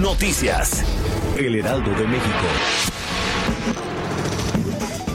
Noticias. El Heraldo de México.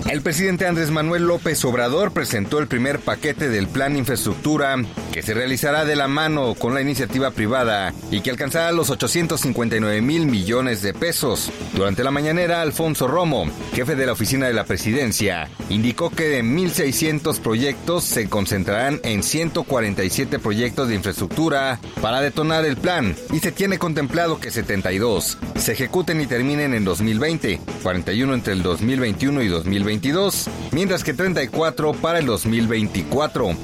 El presidente Andrés Manuel López Obrador presentó el primer paquete del Plan Infraestructura que se realizará de la mano con la iniciativa privada y que alcanzará los 859 mil millones de pesos. Durante la mañanera, Alfonso Romo, jefe de la oficina de la presidencia, indicó que de 1.600 proyectos se concentrarán en 147 proyectos de infraestructura para detonar el plan y se tiene contemplado que 72 se ejecuten y terminen en 2020, 41 entre el 2021 y 2022 mientras que 34 para el 2024.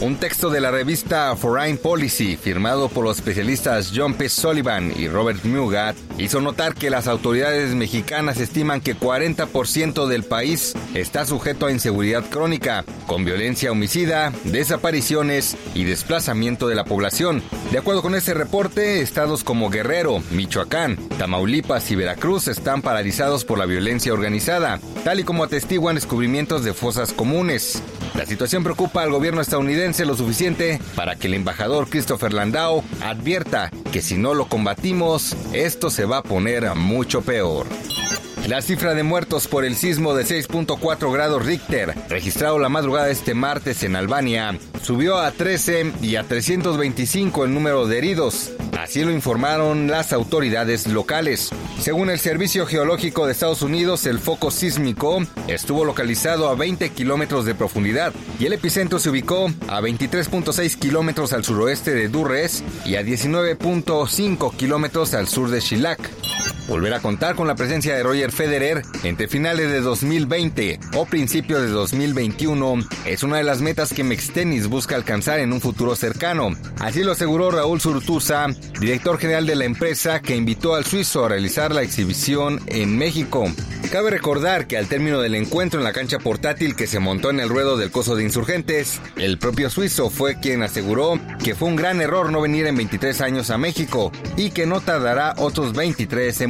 Un texto de la revista Foreign Policy, firmado por los especialistas John P. Sullivan y Robert Mugat, hizo notar que las autoridades mexicanas estiman que 40% del país está sujeto a inseguridad crónica, con violencia homicida, desapariciones y desplazamiento de la población. De acuerdo con ese reporte, estados como Guerrero, Michoacán, Tamaulipas y Veracruz están paralizados por la violencia organizada, tal y como atestiguan descubrimientos de fosas comunes. La situación preocupa al gobierno estadounidense lo suficiente para que el embajador Christopher Landau advierta que si no lo combatimos, esto se va a poner mucho peor. La cifra de muertos por el sismo de 6.4 grados Richter, registrado la madrugada de este martes en Albania, subió a 13 y a 325 el número de heridos. Así lo informaron las autoridades locales. Según el Servicio Geológico de Estados Unidos, el foco sísmico estuvo localizado a 20 kilómetros de profundidad y el epicentro se ubicó a 23.6 kilómetros al suroeste de Durres y a 19.5 kilómetros al sur de Shilak. Volver a contar con la presencia de Roger Federer entre finales de 2020 o principios de 2021 es una de las metas que Mextenis busca alcanzar en un futuro cercano. Así lo aseguró Raúl Surtusa, director general de la empresa que invitó al suizo a realizar la exhibición en México. Cabe recordar que al término del encuentro en la cancha portátil que se montó en el ruedo del coso de insurgentes, el propio suizo fue quien aseguró que fue un gran error no venir en 23 años a México y que no tardará otros 23 en